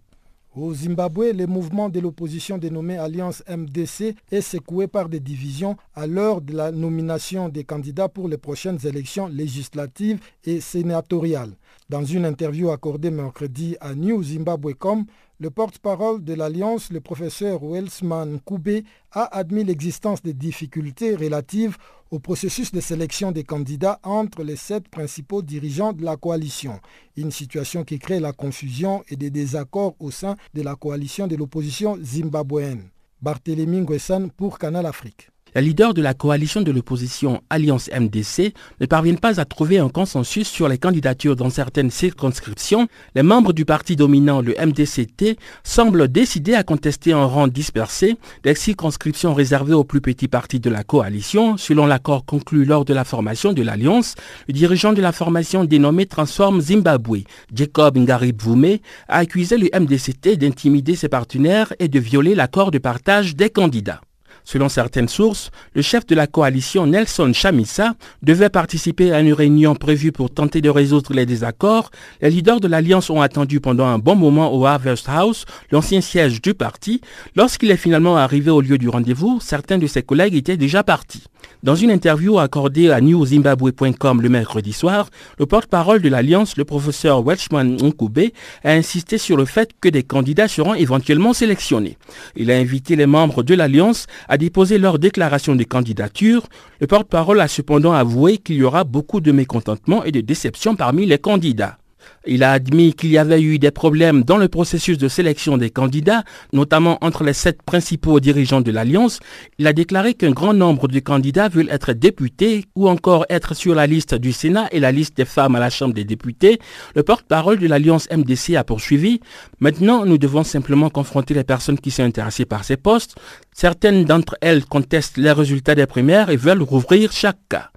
Au Zimbabwe, le mouvement de l'opposition dénommé Alliance MDC est secoué par des divisions à l'heure de la nomination des candidats pour les prochaines élections législatives et sénatoriales. Dans une interview accordée mercredi à New Zimbabwe.com, le porte-parole de l'Alliance, le professeur Welsman Koube, a admis l'existence de difficultés relatives au processus de sélection des candidats entre les sept principaux dirigeants de la coalition, une situation qui crée la confusion et des désaccords au sein de la coalition de l'opposition zimbabwéenne. Barthélémy Nguessan pour Canal Afrique. Les leaders de la coalition de l'opposition Alliance MDC ne parviennent pas à trouver un consensus sur les candidatures dans certaines circonscriptions. Les membres du parti dominant, le MDCT, semblent décidés à contester en rang dispersé les circonscriptions réservées aux plus petits partis de la coalition, selon l'accord conclu lors de la formation de l'Alliance. Le dirigeant de la formation dénommé Transform Zimbabwe, Jacob Ngaribvume, a accusé le MDCT d'intimider ses partenaires et de violer l'accord de partage des candidats. Selon certaines sources, le chef de la coalition Nelson Chamisa devait participer à une réunion prévue pour tenter de résoudre les désaccords. Les leaders de l'alliance ont attendu pendant un bon moment au Harvest House, l'ancien siège du parti. Lorsqu'il est finalement arrivé au lieu du rendez-vous, certains de ses collègues étaient déjà partis. Dans une interview accordée à newzimbabwe.com le mercredi soir, le porte-parole de l'Alliance, le professeur Welshman Nkube, a insisté sur le fait que des candidats seront éventuellement sélectionnés. Il a invité les membres de l'Alliance à déposer leur déclaration de candidature. Le porte-parole a cependant avoué qu'il y aura beaucoup de mécontentement et de déception parmi les candidats. Il a admis qu'il y avait eu des problèmes dans le processus de sélection des candidats, notamment entre les sept principaux dirigeants de l'Alliance. Il a déclaré qu'un grand nombre de candidats veulent être députés ou encore être sur la liste du Sénat et la liste des femmes à la Chambre des députés. Le porte-parole de l'Alliance MDC a poursuivi. Maintenant, nous devons simplement confronter les personnes qui sont intéressées par ces postes. Certaines d'entre elles contestent les résultats des primaires et veulent rouvrir chaque cas.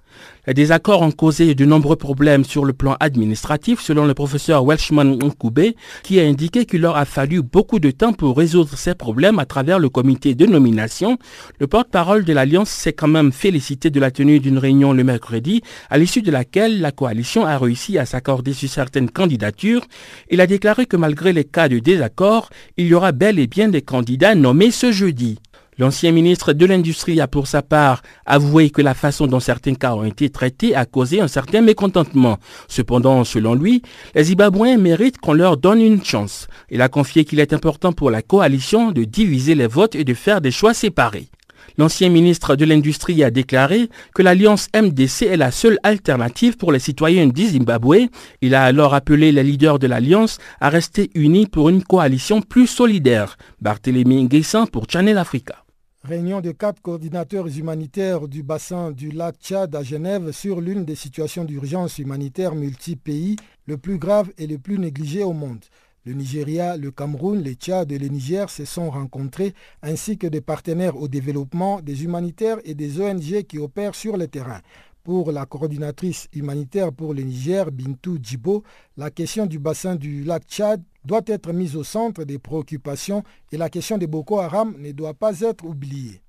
Les désaccords ont causé de nombreux problèmes sur le plan administratif, selon le professeur Welshman Nkoube, qui a indiqué qu'il leur a fallu beaucoup de temps pour résoudre ces problèmes à travers le comité de nomination. Le porte-parole de l'Alliance s'est quand même félicité de la tenue d'une réunion le mercredi, à l'issue de laquelle la coalition a réussi à s'accorder sur certaines candidatures. Il a déclaré que malgré les cas de désaccord, il y aura bel et bien des candidats nommés ce jeudi. L'ancien ministre de l'Industrie a pour sa part avoué que la façon dont certains cas ont été traités a causé un certain mécontentement. Cependant, selon lui, les Zimbabwéens méritent qu'on leur donne une chance. Il a confié qu'il est important pour la coalition de diviser les votes et de faire des choix séparés. L'ancien ministre de l'Industrie a déclaré que l'alliance MDC est la seule alternative pour les citoyens du Zimbabwe. Il a alors appelé les leaders de l'alliance à rester unis pour une coalition plus solidaire. Barthélémy pour Channel Africa. Réunion de quatre coordinateurs humanitaires du bassin du lac Tchad à Genève sur l'une des situations d'urgence humanitaire multi-pays le plus grave et le plus négligé au monde. Le Nigeria, le Cameroun, le Tchad et le Niger se sont rencontrés, ainsi que des partenaires au développement, des humanitaires et des ONG qui opèrent sur le terrain. Pour la coordinatrice humanitaire pour le Niger, Bintou Djibo, la question du bassin du lac Tchad doit être mise au centre des préoccupations et la question de Boko Haram ne doit pas être oubliée.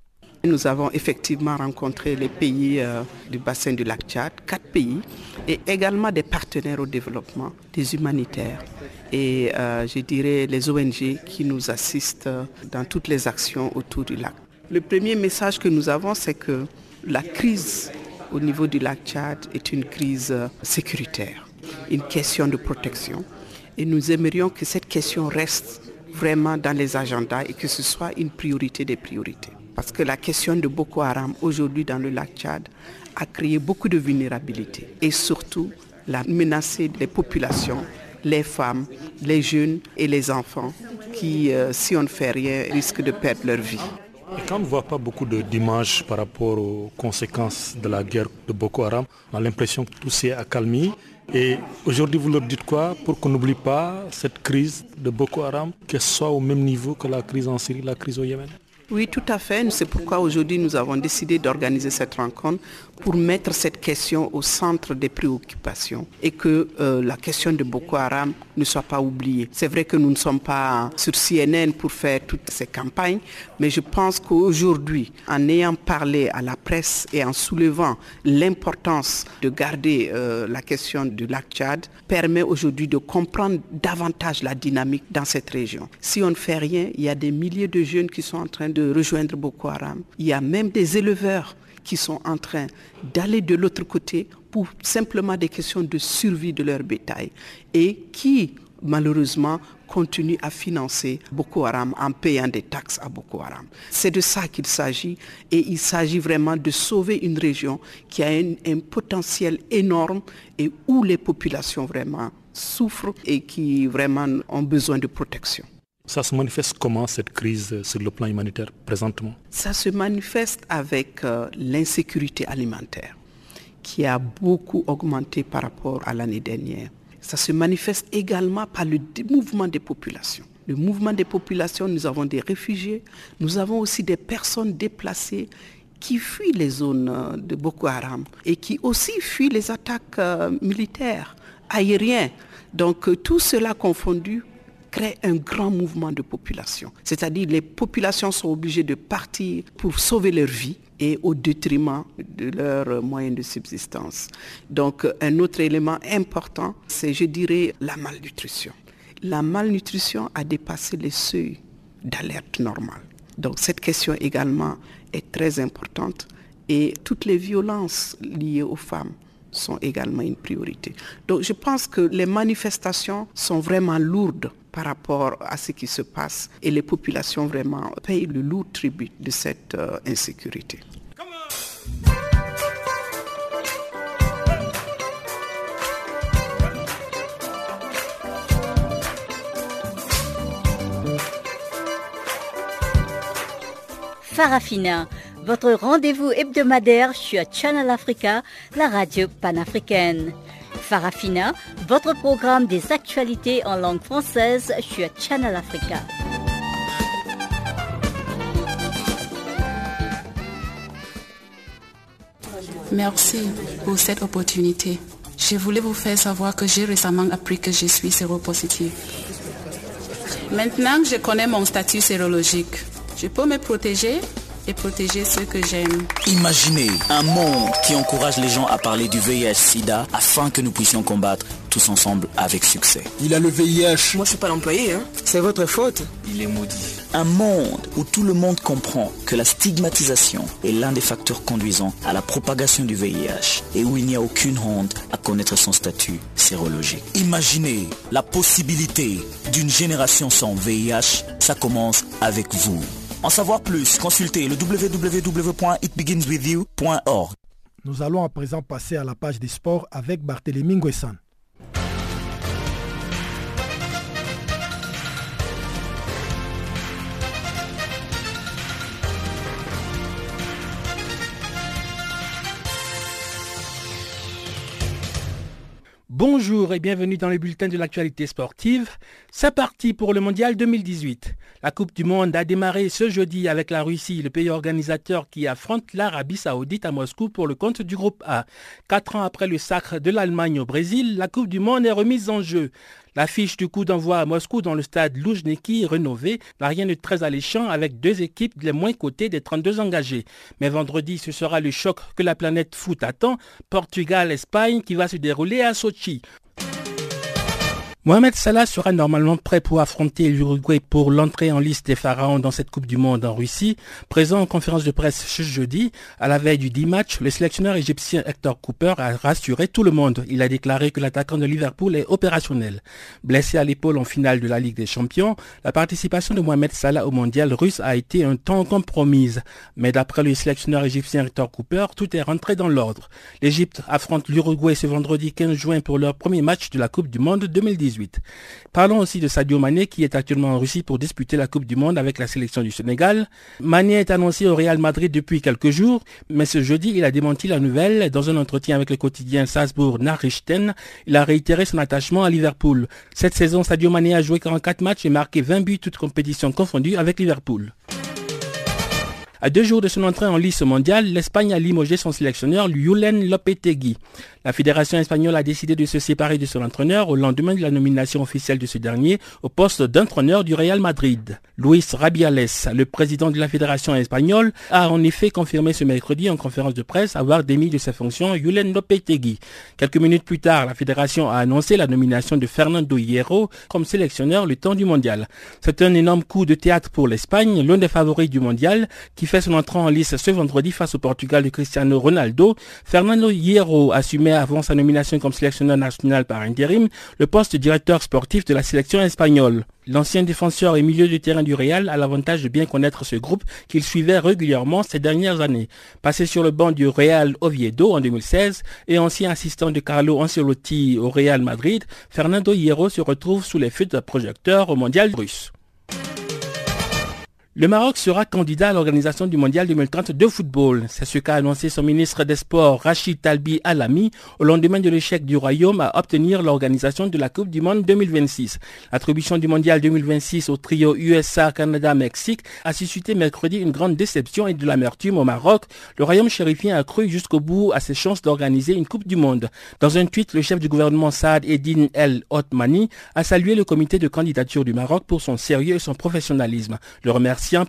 Nous avons effectivement rencontré les pays euh, du bassin du lac Tchad, quatre pays, et également des partenaires au développement, des humanitaires et euh, je dirais les ONG qui nous assistent dans toutes les actions autour du lac. Le premier message que nous avons, c'est que la crise au niveau du lac Tchad est une crise sécuritaire, une question de protection. Et nous aimerions que cette question reste vraiment dans les agendas et que ce soit une priorité des priorités. Parce que la question de Boko Haram aujourd'hui dans le lac Tchad a créé beaucoup de vulnérabilité et surtout la menacé les populations, les femmes, les jeunes et les enfants qui, euh, si on ne fait rien, risquent de perdre leur vie. Quand on ne voit pas beaucoup d'images par rapport aux conséquences de la guerre de Boko Haram, on a l'impression que tout s'est accalmé. Et aujourd'hui, vous leur dites quoi pour qu'on n'oublie pas cette crise de Boko Haram, qu'elle soit au même niveau que la crise en Syrie, la crise au Yémen? Oui, tout à fait. C'est pourquoi aujourd'hui nous avons décidé d'organiser cette rencontre pour mettre cette question au centre des préoccupations et que euh, la question de Boko Haram ne soit pas oubliée. C'est vrai que nous ne sommes pas sur CNN pour faire toutes ces campagnes, mais je pense qu'aujourd'hui, en ayant parlé à la presse et en soulevant l'importance de garder euh, la question du lac Tchad, permet aujourd'hui de comprendre davantage la dynamique dans cette région. Si on ne fait rien, il y a des milliers de jeunes qui sont en train de rejoindre Boko Haram. Il y a même des éleveurs qui sont en train d'aller de l'autre côté pour simplement des questions de survie de leur bétail et qui, malheureusement, continuent à financer Boko Haram en payant des taxes à Boko Haram. C'est de ça qu'il s'agit et il s'agit vraiment de sauver une région qui a un, un potentiel énorme et où les populations vraiment souffrent et qui vraiment ont besoin de protection. Ça se manifeste comment cette crise sur le plan humanitaire présentement? Ça se manifeste avec euh, l'insécurité alimentaire qui a beaucoup augmenté par rapport à l'année dernière. Ça se manifeste également par le mouvement des populations. Le mouvement des populations, nous avons des réfugiés, nous avons aussi des personnes déplacées qui fuient les zones euh, de Boko Haram et qui aussi fuient les attaques euh, militaires, aériennes. Donc tout cela confondu crée un grand mouvement de population. C'est-à-dire les populations sont obligées de partir pour sauver leur vie et au détriment de leurs moyens de subsistance. Donc un autre élément important, c'est, je dirais, la malnutrition. La malnutrition a dépassé les seuils d'alerte normale. Donc cette question également est très importante et toutes les violences liées aux femmes sont également une priorité. Donc je pense que les manifestations sont vraiment lourdes par rapport à ce qui se passe et les populations vraiment payent le lourd tribut de cette euh, insécurité. Farafina, votre rendez-vous hebdomadaire sur Channel Africa, la radio panafricaine. Farafina, votre programme des actualités en langue française sur Channel Africa. Merci pour cette opportunité. Je voulais vous faire savoir que j'ai récemment appris que je suis séropositive. Maintenant que je connais mon statut sérologique, je peux me protéger? Et protéger ceux que j'aime. Imaginez un monde qui encourage les gens à parler du VIH-Sida afin que nous puissions combattre tous ensemble avec succès. Il a le VIH. Moi, je suis pas l'employé, hein. C'est votre faute. Il est maudit. Un monde où tout le monde comprend que la stigmatisation est l'un des facteurs conduisant à la propagation du VIH et où il n'y a aucune honte à connaître son statut sérologique. Imaginez la possibilité d'une génération sans VIH. Ça commence avec vous. En savoir plus, consultez le www.itbeginswithyou.org. Nous allons à présent passer à la page des sports avec Barthélémy Nguessan. Bonjour et bienvenue dans le bulletin de l'actualité sportive. C'est parti pour le mondial 2018. La Coupe du Monde a démarré ce jeudi avec la Russie, le pays organisateur qui affronte l'Arabie Saoudite à Moscou pour le compte du groupe A. Quatre ans après le sacre de l'Allemagne au Brésil, la Coupe du Monde est remise en jeu. L'affiche du coup d'envoi à Moscou dans le stade Loujniki rénové n'a rien de très alléchant avec deux équipes les moins cotées des 32 engagés. Mais vendredi, ce sera le choc que la planète foot attend, Portugal-Espagne qui va se dérouler à Sochi. Mohamed Salah sera normalement prêt pour affronter l'Uruguay pour l'entrée en liste des pharaons dans cette Coupe du Monde en Russie. Présent en conférence de presse ce jeudi, à la veille du 10 match, le sélectionneur égyptien Hector Cooper a rassuré tout le monde. Il a déclaré que l'attaquant de Liverpool est opérationnel. Blessé à l'épaule en finale de la Ligue des Champions, la participation de Mohamed Salah au mondial russe a été un temps compromise. Mais d'après le sélectionneur égyptien Hector Cooper, tout est rentré dans l'ordre. L'Égypte affronte l'Uruguay ce vendredi 15 juin pour leur premier match de la Coupe du Monde 2018. 2018. Parlons aussi de Sadio Mané qui est actuellement en Russie pour disputer la Coupe du Monde avec la sélection du Sénégal. Mané est annoncé au Real Madrid depuis quelques jours, mais ce jeudi, il a démenti la nouvelle dans un entretien avec le quotidien Salzbourg Nachrichten. Il a réitéré son attachement à Liverpool. Cette saison, Sadio Mané a joué 44 matchs et marqué 20 buts toutes compétitions confondues avec Liverpool. À deux jours de son entrée en liste mondiale, l'Espagne a limogé son sélectionneur Julen Lopetegui. La fédération espagnole a décidé de se séparer de son entraîneur au lendemain de la nomination officielle de ce dernier au poste d'entraîneur du Real Madrid. Luis Rabiales, le président de la fédération espagnole, a en effet confirmé ce mercredi en conférence de presse avoir démis de ses fonctions Julen Lopetegui. Quelques minutes plus tard, la fédération a annoncé la nomination de Fernando Hierro comme sélectionneur le temps du mondial. C'est un énorme coup de théâtre pour l'Espagne, l'un des favoris du mondial, qui fait son entrée en liste ce vendredi face au Portugal de Cristiano Ronaldo. Fernando Hierro assumait avant sa nomination comme sélectionneur national par intérim le poste de directeur sportif de la sélection espagnole. L'ancien défenseur et milieu du terrain du Real a l'avantage de bien connaître ce groupe qu'il suivait régulièrement ces dernières années. Passé sur le banc du Real Oviedo en 2016 et ancien assistant de Carlo Ancelotti au Real Madrid, Fernando Hierro se retrouve sous les feux de projecteurs au mondial russe. Le Maroc sera candidat à l'organisation du Mondial 2030 de football. C'est ce qu'a annoncé son ministre des Sports, Rachid Talbi Alami, au lendemain de l'échec du Royaume à obtenir l'organisation de la Coupe du Monde 2026. L'attribution du Mondial 2026 au trio USA, Canada, Mexique a suscité mercredi une grande déception et de l'amertume au Maroc. Le Royaume chérifien a cru jusqu'au bout à ses chances d'organiser une Coupe du Monde. Dans un tweet, le chef du gouvernement Saad Eddin El Otmani a salué le comité de candidature du Maroc pour son sérieux et son professionnalisme. Le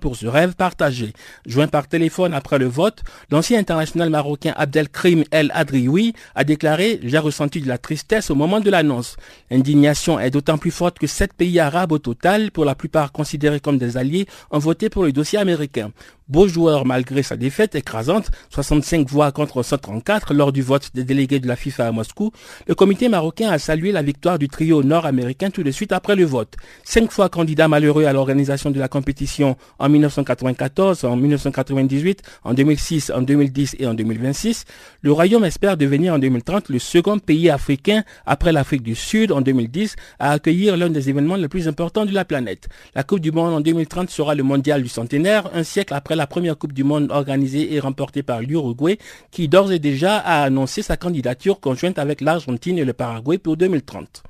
pour ce rêve partagé. Joint par téléphone après le vote, l'ancien international marocain Abdelkrim El Adrioui a déclaré « J'ai ressenti de la tristesse au moment de l'annonce. L'indignation est d'autant plus forte que sept pays arabes au total, pour la plupart considérés comme des alliés, ont voté pour le dossier américain beau joueur malgré sa défaite écrasante, 65 voix contre 134 lors du vote des délégués de la FIFA à Moscou, le comité marocain a salué la victoire du trio nord-américain tout de suite après le vote. Cinq fois candidat malheureux à l'organisation de la compétition en 1994, en 1998, en 2006, en 2010 et en 2026, le Royaume espère devenir en 2030 le second pays africain après l'Afrique du Sud en 2010 à accueillir l'un des événements les plus importants de la planète. La Coupe du Monde en 2030 sera le mondial du centenaire, un siècle après la première Coupe du Monde organisée et remportée par l'Uruguay, qui d'ores et déjà a annoncé sa candidature conjointe avec l'Argentine et le Paraguay pour 2030.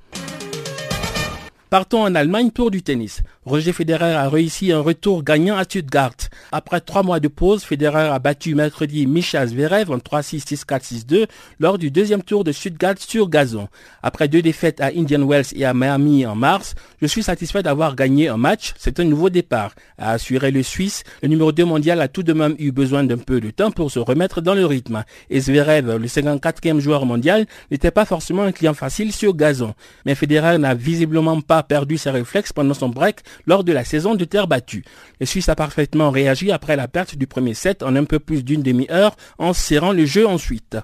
Partons en Allemagne pour du tennis. Roger Federer a réussi un retour gagnant à Stuttgart. Après trois mois de pause, Federer a battu mercredi Misha Zverev en 3-6, 6-4, 6-2 lors du deuxième tour de Stuttgart sur gazon. Après deux défaites à Indian Wells et à Miami en mars, je suis satisfait d'avoir gagné un match. C'est un nouveau départ, a assuré le Suisse. Le numéro 2 mondial a tout de même eu besoin d'un peu de temps pour se remettre dans le rythme. Et Zverev, le 54e joueur mondial, n'était pas forcément un client facile sur gazon. Mais Federer n'a visiblement pas perdu ses réflexes pendant son break lors de la saison de terre battue. Le Suisse a parfaitement réagi après la perte du premier set en un peu plus d'une demi-heure en serrant le jeu ensuite.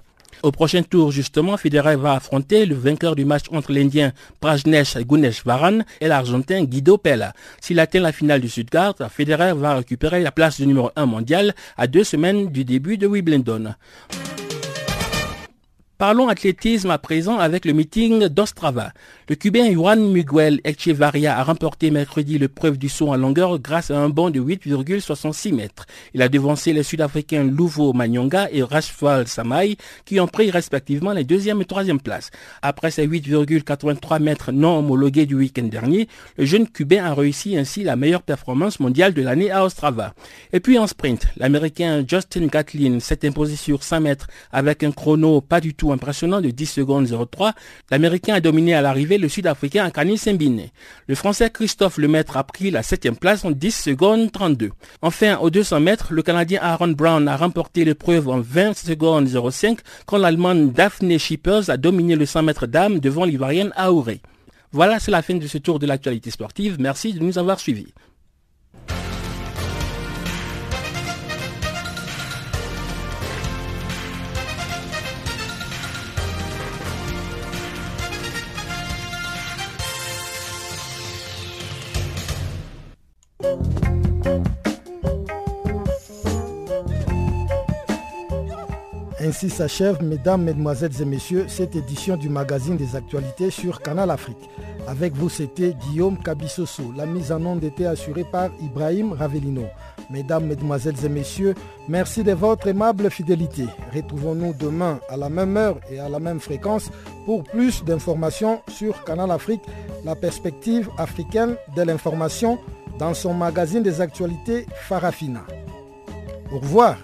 Au prochain tour, justement, Federer va affronter le vainqueur du match entre l'Indien Prajnesh Varan et l'Argentin Guido Pella. S'il atteint la finale du Stuttgart, Federer va récupérer la place de numéro 1 mondial à deux semaines du début de Wimbledon. Parlons athlétisme à présent avec le meeting d'Ostrava. Le Cubain Juan Miguel Echevarria a remporté mercredi l'épreuve du saut en longueur grâce à un bond de 8,66 mètres. Il a devancé les Sud-Africains Louvo Manyonga et Rashfal Samai qui ont pris respectivement les deuxième et troisième places. Après ces 8,83 mètres non homologués du week-end dernier, le jeune Cubain a réussi ainsi la meilleure performance mondiale de l'année à Ostrava. Et puis en sprint, l'Américain Justin Gatlin s'est imposé sur 100 mètres avec un chrono pas du tout impressionnant de 10 secondes 03, l'Américain a dominé à l'arrivée le Sud-Africain Akani Sembine. Le Français Christophe Lemaître a pris la 7 place en 10 secondes 32. Enfin, aux 200 mètres, le Canadien Aaron Brown a remporté l'épreuve en 20 secondes 05 quand l'Allemande Daphne Schippers a dominé le 100 mètres dames devant l'Ivoirienne Aouré. Voilà, c'est la fin de ce tour de l'actualité sportive. Merci de nous avoir suivis. Ainsi s'achève, mesdames, mesdemoiselles et messieurs, cette édition du magazine des actualités sur Canal Afrique. Avec vous, c'était Guillaume Cabissoso. La mise en onde était assurée par Ibrahim Ravelino. Mesdames, mesdemoiselles et messieurs, merci de votre aimable fidélité. Retrouvons-nous demain à la même heure et à la même fréquence pour plus d'informations sur Canal Afrique, la perspective africaine de l'information dans son magazine des actualités Farafina. Au revoir.